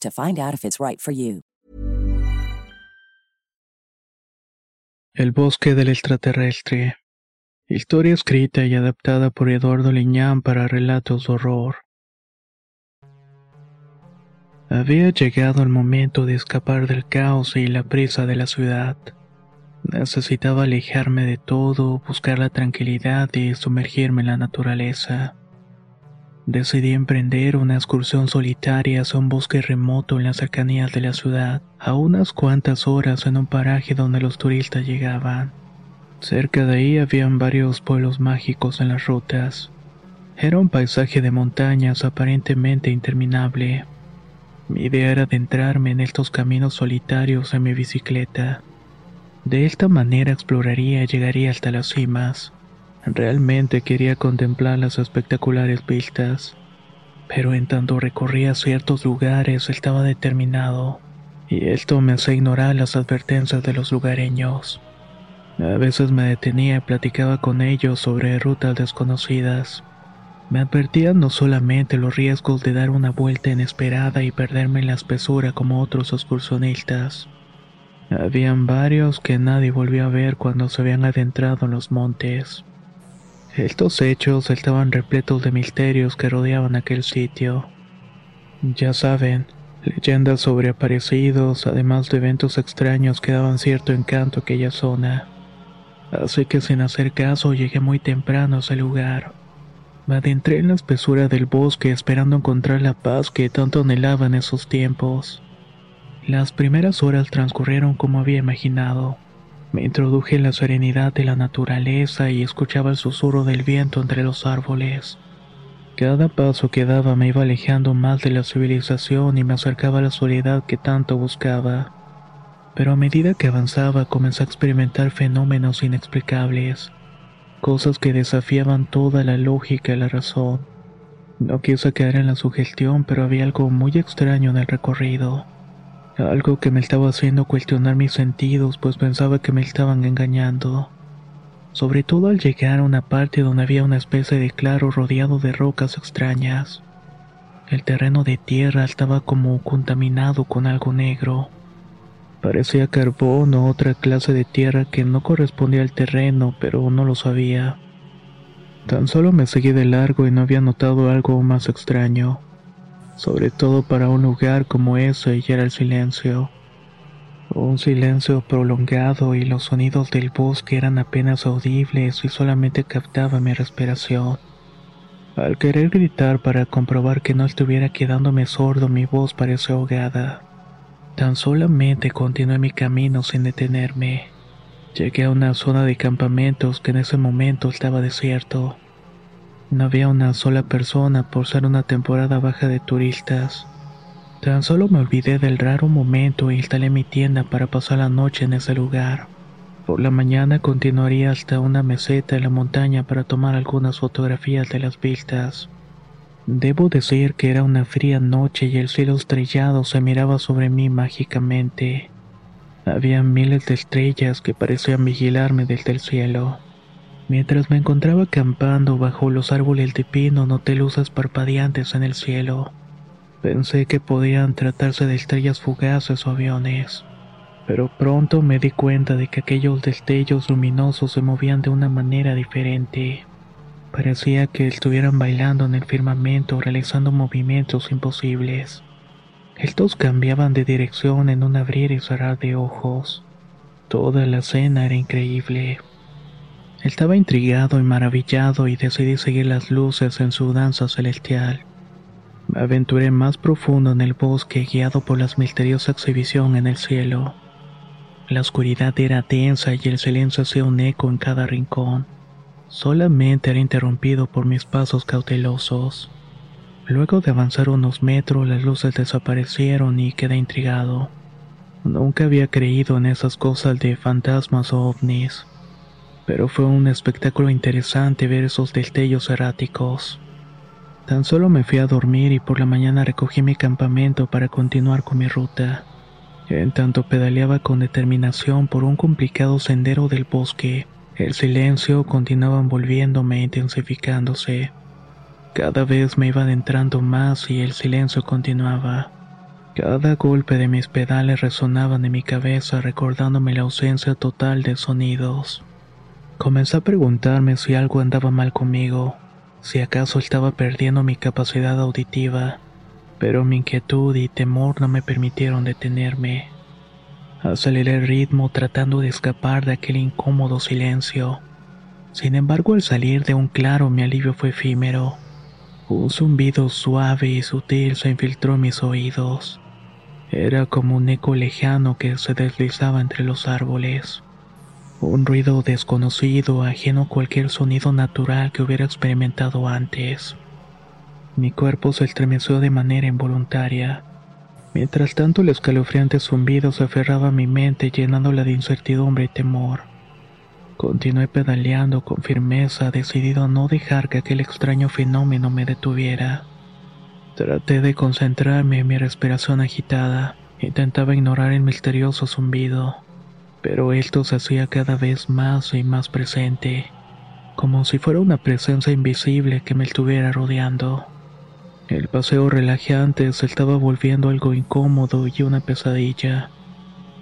to find out if it's right for you. El bosque del extraterrestre. Historia escrita y adaptada por Eduardo Liñán para relatos de horror. Había llegado el momento de escapar del caos y la prisa de la ciudad. Necesitaba alejarme de todo, buscar la tranquilidad y sumergirme en la naturaleza. Decidí emprender una excursión solitaria hacia un bosque remoto en las cercanías de la ciudad, a unas cuantas horas en un paraje donde los turistas llegaban. Cerca de ahí habían varios pueblos mágicos en las rutas. Era un paisaje de montañas aparentemente interminable. Mi idea era adentrarme en estos caminos solitarios en mi bicicleta. De esta manera exploraría y llegaría hasta las cimas. Realmente quería contemplar las espectaculares vistas, pero en tanto recorría ciertos lugares estaba determinado, y esto me hacía ignorar las advertencias de los lugareños. A veces me detenía y platicaba con ellos sobre rutas desconocidas. Me advertían no solamente los riesgos de dar una vuelta inesperada y perderme en la espesura como otros excursionistas. Habían varios que nadie volvió a ver cuando se habían adentrado en los montes. Estos hechos estaban repletos de misterios que rodeaban aquel sitio. Ya saben, leyendas sobre aparecidos, además de eventos extraños que daban cierto encanto a aquella zona. Así que sin hacer caso llegué muy temprano a ese lugar. Me adentré en la espesura del bosque esperando encontrar la paz que tanto anhelaba en esos tiempos. Las primeras horas transcurrieron como había imaginado. Me introduje en la serenidad de la naturaleza y escuchaba el susurro del viento entre los árboles. Cada paso que daba me iba alejando más de la civilización y me acercaba a la soledad que tanto buscaba. Pero a medida que avanzaba comencé a experimentar fenómenos inexplicables, cosas que desafiaban toda la lógica y la razón. No quise caer en la sugestión, pero había algo muy extraño en el recorrido. Algo que me estaba haciendo cuestionar mis sentidos, pues pensaba que me estaban engañando. Sobre todo al llegar a una parte donde había una especie de claro rodeado de rocas extrañas. El terreno de tierra estaba como contaminado con algo negro. Parecía carbón o otra clase de tierra que no correspondía al terreno, pero no lo sabía. Tan solo me seguí de largo y no había notado algo más extraño sobre todo para un lugar como ese y era el silencio. Un silencio prolongado y los sonidos del bosque eran apenas audibles y solamente captaba mi respiración. Al querer gritar para comprobar que no estuviera quedándome sordo, mi voz pareció ahogada. Tan solamente continué mi camino sin detenerme. Llegué a una zona de campamentos que en ese momento estaba desierto. No había una sola persona por ser una temporada baja de turistas. Tan solo me olvidé del raro momento e instalé mi tienda para pasar la noche en ese lugar. Por la mañana continuaría hasta una meseta en la montaña para tomar algunas fotografías de las vistas. Debo decir que era una fría noche y el cielo estrellado se miraba sobre mí mágicamente. Había miles de estrellas que parecían vigilarme desde el cielo. Mientras me encontraba acampando bajo los árboles de pino, noté luces parpadeantes en el cielo. Pensé que podían tratarse de estrellas fugaces o aviones, pero pronto me di cuenta de que aquellos destellos luminosos se movían de una manera diferente. Parecía que estuvieran bailando en el firmamento realizando movimientos imposibles. Estos cambiaban de dirección en un abrir y cerrar de ojos. Toda la escena era increíble. Estaba intrigado y maravillado y decidí seguir las luces en su danza celestial. Me aventuré más profundo en el bosque guiado por la misteriosa exhibición en el cielo. La oscuridad era densa y el silencio hacía un eco en cada rincón. Solamente era interrumpido por mis pasos cautelosos. Luego de avanzar unos metros, las luces desaparecieron y quedé intrigado. Nunca había creído en esas cosas de fantasmas o ovnis, pero fue un espectáculo interesante ver esos destellos erráticos. Tan solo me fui a dormir y por la mañana recogí mi campamento para continuar con mi ruta. En tanto pedaleaba con determinación por un complicado sendero del bosque, el silencio continuaba envolviéndome e intensificándose. Cada vez me iba adentrando más y el silencio continuaba. Cada golpe de mis pedales resonaban en mi cabeza recordándome la ausencia total de sonidos. Comencé a preguntarme si algo andaba mal conmigo, si acaso estaba perdiendo mi capacidad auditiva, pero mi inquietud y temor no me permitieron detenerme. Aceleré el ritmo tratando de escapar de aquel incómodo silencio. Sin embargo, al salir de un claro mi alivio fue efímero. Un zumbido suave y sutil se infiltró en mis oídos. Era como un eco lejano que se deslizaba entre los árboles. Un ruido desconocido, ajeno a cualquier sonido natural que hubiera experimentado antes. Mi cuerpo se estremeció de manera involuntaria. Mientras tanto el escalofriante zumbido se aferraba a mi mente llenándola de incertidumbre y temor. Continué pedaleando con firmeza, decidido a no dejar que aquel extraño fenómeno me detuviera. Traté de concentrarme en mi respiración agitada. Intentaba ignorar el misterioso zumbido, pero esto se hacía cada vez más y más presente, como si fuera una presencia invisible que me estuviera rodeando. El paseo relajante se estaba volviendo algo incómodo y una pesadilla.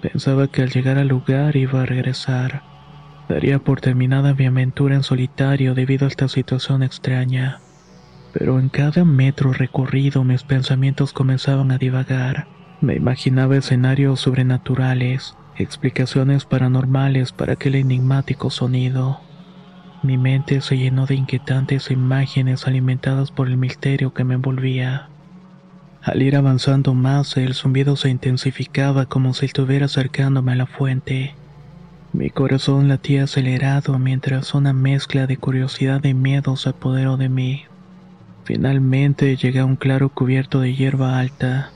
Pensaba que al llegar al lugar iba a regresar Daría por terminada mi aventura en solitario debido a esta situación extraña. Pero en cada metro recorrido mis pensamientos comenzaban a divagar. Me imaginaba escenarios sobrenaturales, explicaciones paranormales para aquel enigmático sonido. Mi mente se llenó de inquietantes imágenes alimentadas por el misterio que me envolvía. Al ir avanzando más, el zumbido se intensificaba como si estuviera acercándome a la fuente. Mi corazón latía acelerado mientras una mezcla de curiosidad y miedo se apoderó de mí. Finalmente llegué a un claro cubierto de hierba alta.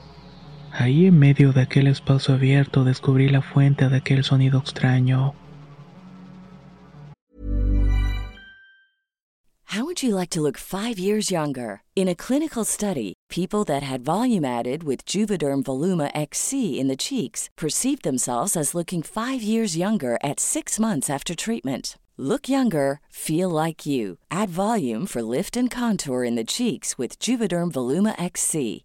Ahí en medio de aquel espacio abierto descubrí la fuente de aquel sonido extraño. How would you like to look 5 years younger? In a clinical study, people that had volume added with Juvederm Voluma XC in the cheeks perceived themselves as looking 5 years younger at 6 months after treatment. Look younger, feel like you. Add volume for lift and contour in the cheeks with Juvederm Voluma XC.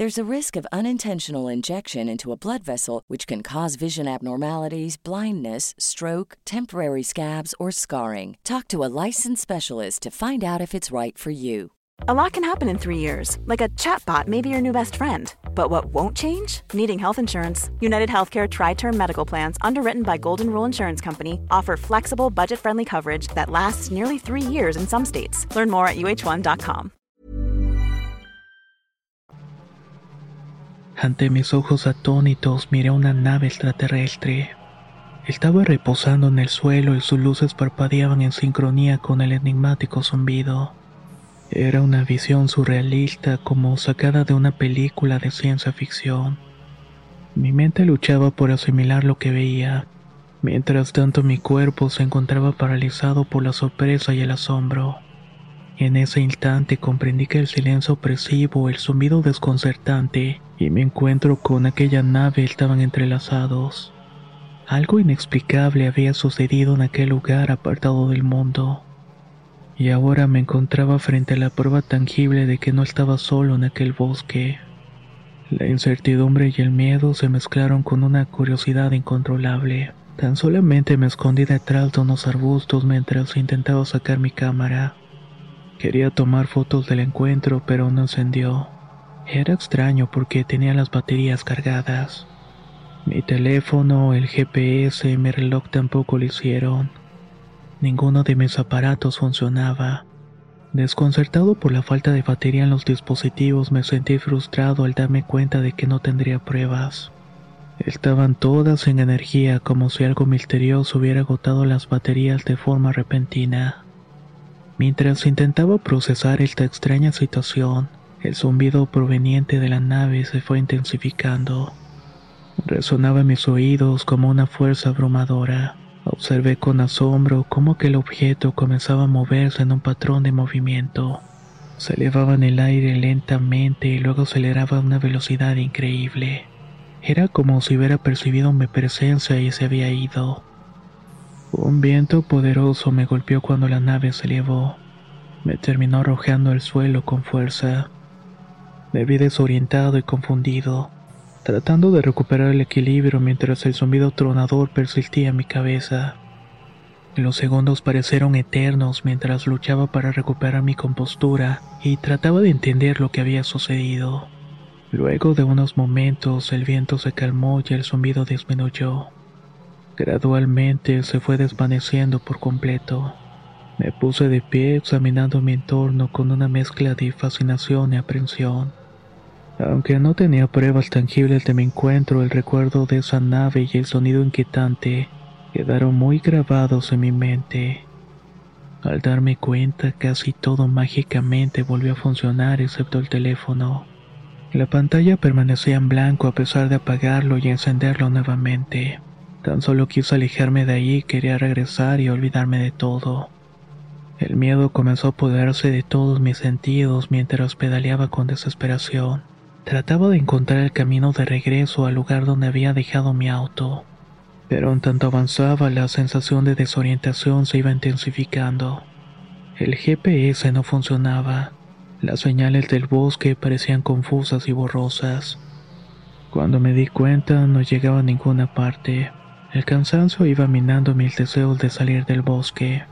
There's a risk of unintentional injection into a blood vessel, which can cause vision abnormalities, blindness, stroke, temporary scabs, or scarring. Talk to a licensed specialist to find out if it's right for you. A lot can happen in three years, like a chatbot may be your new best friend. But what won't change? Needing health insurance. United Healthcare Tri Term Medical Plans, underwritten by Golden Rule Insurance Company, offer flexible, budget friendly coverage that lasts nearly three years in some states. Learn more at uh1.com. Ante mis ojos atónitos miré una nave extraterrestre. Estaba reposando en el suelo y sus luces parpadeaban en sincronía con el enigmático zumbido. Era una visión surrealista como sacada de una película de ciencia ficción. Mi mente luchaba por asimilar lo que veía. Mientras tanto mi cuerpo se encontraba paralizado por la sorpresa y el asombro. En ese instante comprendí que el silencio opresivo, el zumbido desconcertante y mi encuentro con aquella nave estaban entrelazados. Algo inexplicable había sucedido en aquel lugar apartado del mundo. Y ahora me encontraba frente a la prueba tangible de que no estaba solo en aquel bosque. La incertidumbre y el miedo se mezclaron con una curiosidad incontrolable. Tan solamente me escondí detrás de unos arbustos mientras intentaba sacar mi cámara. Quería tomar fotos del encuentro, pero no encendió. Era extraño porque tenía las baterías cargadas. Mi teléfono, el GPS y mi reloj tampoco lo hicieron. Ninguno de mis aparatos funcionaba. Desconcertado por la falta de batería en los dispositivos, me sentí frustrado al darme cuenta de que no tendría pruebas. Estaban todas en energía como si algo misterioso hubiera agotado las baterías de forma repentina. Mientras intentaba procesar esta extraña situación, el zumbido proveniente de la nave se fue intensificando. Resonaba en mis oídos como una fuerza abrumadora. Observé con asombro cómo aquel objeto comenzaba a moverse en un patrón de movimiento. Se elevaba en el aire lentamente y luego aceleraba a una velocidad increíble. Era como si hubiera percibido mi presencia y se había ido. Un viento poderoso me golpeó cuando la nave se elevó. Me terminó arrojando al suelo con fuerza. Me vi desorientado y confundido, tratando de recuperar el equilibrio mientras el zumbido tronador persistía en mi cabeza. Los segundos parecieron eternos mientras luchaba para recuperar mi compostura y trataba de entender lo que había sucedido. Luego de unos momentos el viento se calmó y el zumbido disminuyó. Gradualmente se fue desvaneciendo por completo. Me puse de pie examinando mi entorno con una mezcla de fascinación y aprensión. Aunque no tenía pruebas tangibles de mi encuentro, el recuerdo de esa nave y el sonido inquietante quedaron muy grabados en mi mente. Al darme cuenta, casi todo mágicamente volvió a funcionar excepto el teléfono. La pantalla permanecía en blanco a pesar de apagarlo y encenderlo nuevamente. Tan solo quise alejarme de ahí, quería regresar y olvidarme de todo. El miedo comenzó a apoderarse de todos mis sentidos mientras pedaleaba con desesperación. Trataba de encontrar el camino de regreso al lugar donde había dejado mi auto. Pero en tanto avanzaba, la sensación de desorientación se iba intensificando. El GPS no funcionaba. Las señales del bosque parecían confusas y borrosas. Cuando me di cuenta, no llegaba a ninguna parte. El cansancio iba minando mis deseos de salir del bosque.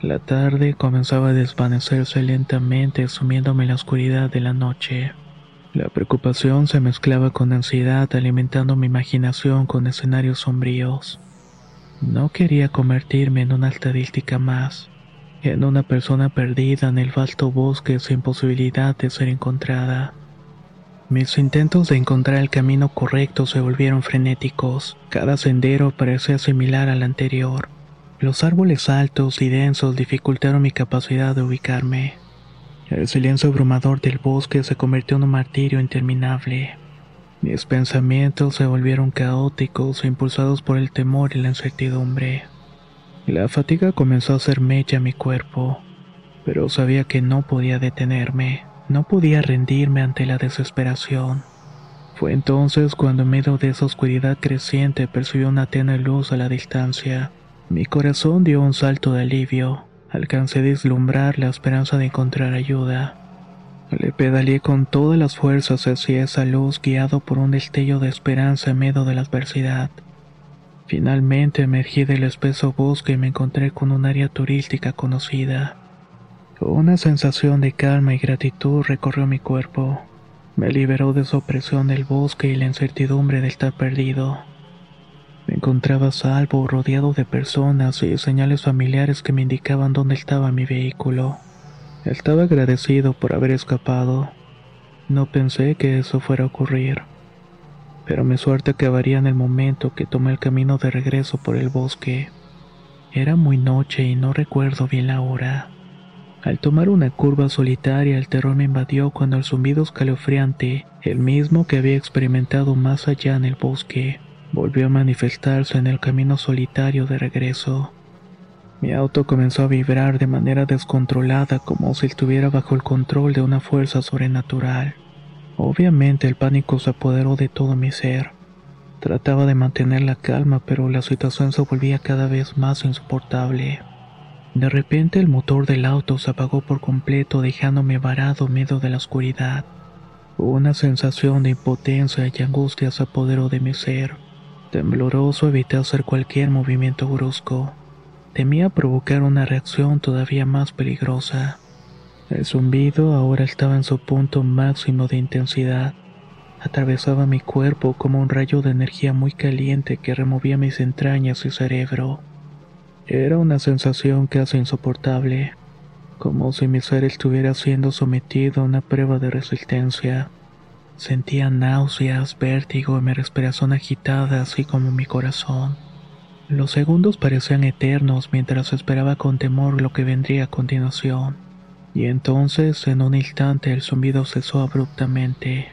La tarde comenzaba a desvanecerse lentamente sumiéndome en la oscuridad de la noche. La preocupación se mezclaba con ansiedad alimentando mi imaginación con escenarios sombríos. No quería convertirme en una estadística más, en una persona perdida en el vasto bosque sin posibilidad de ser encontrada. Mis intentos de encontrar el camino correcto se volvieron frenéticos. Cada sendero parecía similar al anterior. Los árboles altos y densos dificultaron mi capacidad de ubicarme. El silencio abrumador del bosque se convirtió en un martirio interminable. Mis pensamientos se volvieron caóticos e impulsados por el temor y la incertidumbre. La fatiga comenzó a hacer mecha a mi cuerpo, pero sabía que no podía detenerme. No podía rendirme ante la desesperación. Fue entonces cuando en medio de esa oscuridad creciente percibí una tenue luz a la distancia. Mi corazón dio un salto de alivio. Alcancé a vislumbrar la esperanza de encontrar ayuda. Le pedaleé con todas las fuerzas hacia esa luz guiado por un destello de esperanza en medio de la adversidad. Finalmente emergí del espeso bosque y me encontré con un área turística conocida. Una sensación de calma y gratitud recorrió mi cuerpo. Me liberó de su opresión del bosque y la incertidumbre de estar perdido. Me encontraba salvo, rodeado de personas y señales familiares que me indicaban dónde estaba mi vehículo. Estaba agradecido por haber escapado. No pensé que eso fuera a ocurrir. Pero mi suerte acabaría en el momento que tomé el camino de regreso por el bosque. Era muy noche y no recuerdo bien la hora. Al tomar una curva solitaria, el terror me invadió cuando el zumbido escalofriante, el mismo que había experimentado más allá en el bosque, volvió a manifestarse en el camino solitario de regreso. Mi auto comenzó a vibrar de manera descontrolada como si estuviera bajo el control de una fuerza sobrenatural. Obviamente el pánico se apoderó de todo mi ser. Trataba de mantener la calma, pero la situación se volvía cada vez más insoportable. De repente el motor del auto se apagó por completo dejándome varado medio de la oscuridad. Una sensación de impotencia y angustia se apoderó de mi ser. Tembloroso evité hacer cualquier movimiento brusco. Temía provocar una reacción todavía más peligrosa. El zumbido ahora estaba en su punto máximo de intensidad. Atravesaba mi cuerpo como un rayo de energía muy caliente que removía mis entrañas y cerebro. Era una sensación casi insoportable, como si mi ser estuviera siendo sometido a una prueba de resistencia. Sentía náuseas, vértigo y mi respiración agitada, así como mi corazón. Los segundos parecían eternos mientras esperaba con temor lo que vendría a continuación. Y entonces, en un instante, el zumbido cesó abruptamente.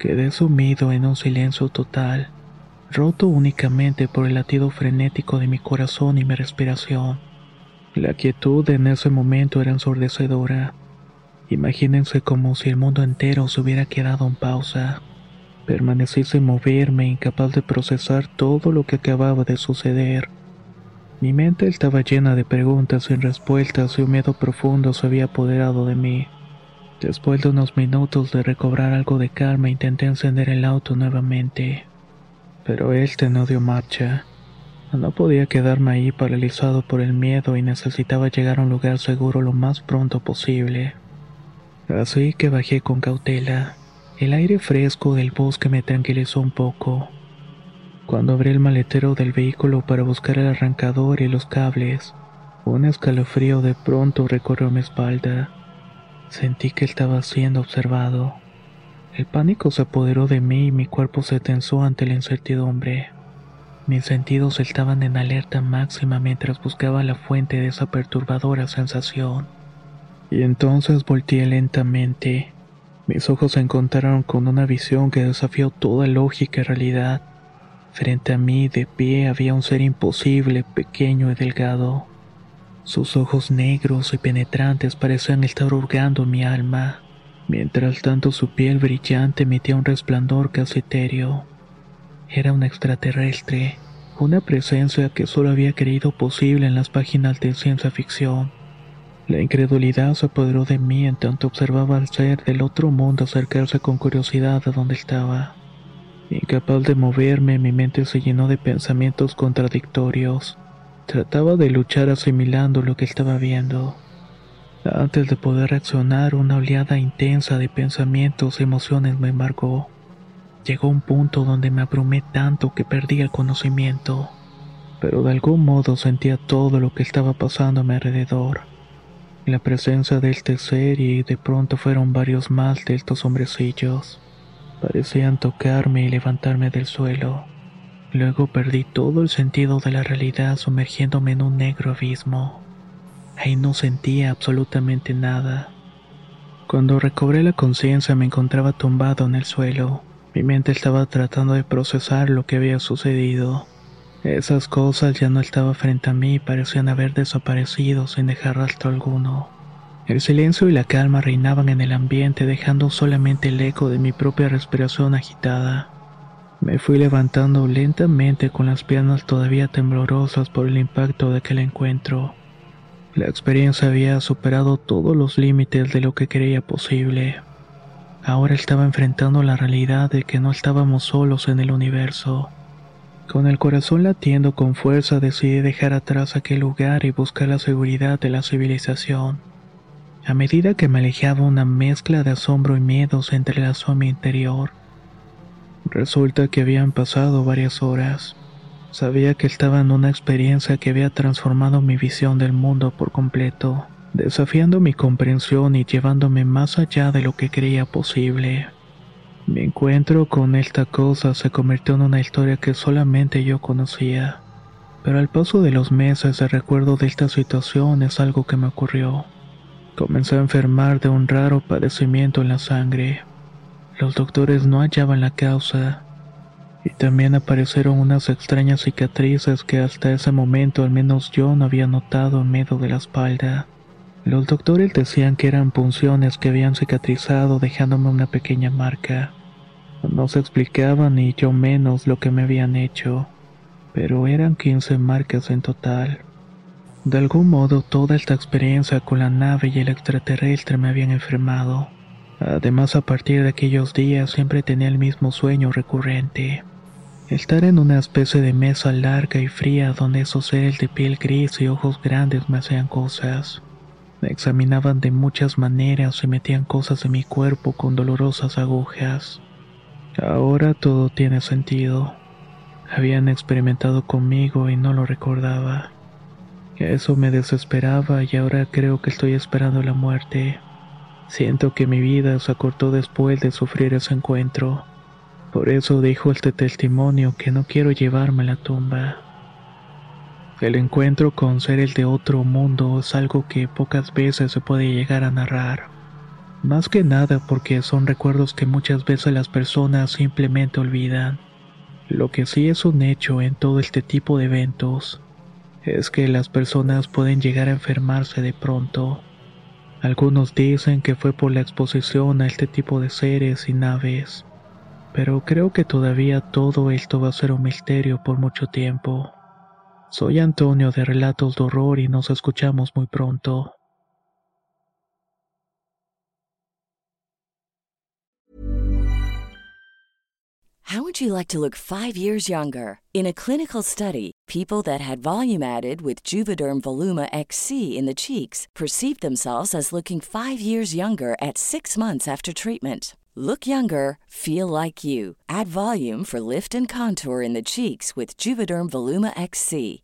Quedé sumido en un silencio total, roto únicamente por el latido frenético de mi corazón y mi respiración. La quietud en ese momento era ensordecedora. Imagínense como si el mundo entero se hubiera quedado en pausa. Permanecí sin moverme, incapaz de procesar todo lo que acababa de suceder. Mi mente estaba llena de preguntas sin respuestas y un miedo profundo se había apoderado de mí. Después de unos minutos de recobrar algo de calma, intenté encender el auto nuevamente. Pero este no dio marcha. No podía quedarme ahí paralizado por el miedo y necesitaba llegar a un lugar seguro lo más pronto posible. Así que bajé con cautela. El aire fresco del bosque me tranquilizó un poco. Cuando abrí el maletero del vehículo para buscar el arrancador y los cables, un escalofrío de pronto recorrió mi espalda. Sentí que estaba siendo observado. El pánico se apoderó de mí y mi cuerpo se tensó ante la incertidumbre. Mis sentidos estaban en alerta máxima mientras buscaba la fuente de esa perturbadora sensación. Y entonces volteé lentamente mis ojos se encontraron con una visión que desafió toda lógica y realidad. Frente a mí, de pie, había un ser imposible, pequeño y delgado. Sus ojos negros y penetrantes parecían estar hurgando mi alma, mientras tanto su piel brillante emitía un resplandor casi etéreo. Era un extraterrestre, una presencia que solo había creído posible en las páginas de ciencia ficción. La incredulidad se apoderó de mí en tanto observaba al ser del otro mundo acercarse con curiosidad a donde estaba. Incapaz de moverme, mi mente se llenó de pensamientos contradictorios. Trataba de luchar asimilando lo que estaba viendo. Antes de poder reaccionar, una oleada intensa de pensamientos y emociones me embargó. Llegó un punto donde me abrumé tanto que perdí el conocimiento, pero de algún modo sentía todo lo que estaba pasando a mi alrededor. La presencia de este ser y de pronto fueron varios más de estos hombrecillos. Parecían tocarme y levantarme del suelo. Luego perdí todo el sentido de la realidad sumergiéndome en un negro abismo. Ahí no sentía absolutamente nada. Cuando recobré la conciencia me encontraba tumbado en el suelo. Mi mente estaba tratando de procesar lo que había sucedido. Esas cosas ya no estaban frente a mí y parecían haber desaparecido sin dejar rastro alguno. El silencio y la calma reinaban en el ambiente dejando solamente el eco de mi propia respiración agitada. Me fui levantando lentamente con las piernas todavía temblorosas por el impacto de aquel encuentro. La experiencia había superado todos los límites de lo que creía posible. Ahora estaba enfrentando la realidad de que no estábamos solos en el universo. Con el corazón latiendo con fuerza decidí dejar atrás aquel lugar y buscar la seguridad de la civilización. A medida que me alejaba una mezcla de asombro y miedo se entrelazó en mi interior. Resulta que habían pasado varias horas. Sabía que estaba en una experiencia que había transformado mi visión del mundo por completo, desafiando mi comprensión y llevándome más allá de lo que creía posible. Mi encuentro con esta cosa se convirtió en una historia que solamente yo conocía, pero al paso de los meses el recuerdo de esta situación es algo que me ocurrió. Comencé a enfermar de un raro padecimiento en la sangre. Los doctores no hallaban la causa, y también aparecieron unas extrañas cicatrices que hasta ese momento al menos yo no había notado en medio de la espalda. Los doctores decían que eran punciones que habían cicatrizado dejándome una pequeña marca. No se explicaba ni yo menos lo que me habían hecho, pero eran 15 marcas en total. De algún modo toda esta experiencia con la nave y el extraterrestre me habían enfermado. Además a partir de aquellos días siempre tenía el mismo sueño recurrente. Estar en una especie de mesa larga y fría donde esos seres de piel gris y ojos grandes me hacían cosas. Examinaban de muchas maneras y metían cosas en mi cuerpo con dolorosas agujas. Ahora todo tiene sentido. Habían experimentado conmigo y no lo recordaba. Eso me desesperaba y ahora creo que estoy esperando la muerte. Siento que mi vida se acortó después de sufrir ese encuentro. Por eso dijo este testimonio que no quiero llevarme a la tumba. El encuentro con seres de otro mundo es algo que pocas veces se puede llegar a narrar. Más que nada porque son recuerdos que muchas veces las personas simplemente olvidan. Lo que sí es un hecho en todo este tipo de eventos es que las personas pueden llegar a enfermarse de pronto. Algunos dicen que fue por la exposición a este tipo de seres y naves, pero creo que todavía todo esto va a ser un misterio por mucho tiempo. Soy Antonio de Relatos de Horror y nos escuchamos muy pronto. How would you like to look five years younger? In a clinical study, people that had volume added with Juvederm Voluma XC in the cheeks perceived themselves as looking five years younger at six months after treatment. Look younger, feel like you. Add volume for lift and contour in the cheeks with Juvederm Voluma XC.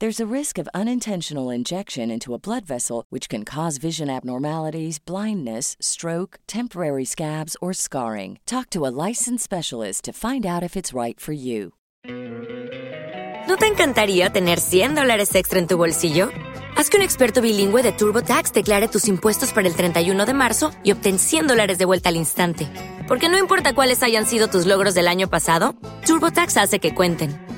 There's a risk of unintentional injection into a blood vessel, which can cause vision abnormalities, blindness, stroke, temporary scabs, or scarring. Talk to a licensed specialist to find out if it's right for you. ¿No te encantaría tener 100 dólares extra en tu bolsillo? Haz que un experto bilingüe de TurboTax declare tus impuestos para el 31 de marzo y obtén 100 dólares de vuelta al instante. Porque no importa cuáles hayan sido tus logros del año pasado, TurboTax hace que cuenten.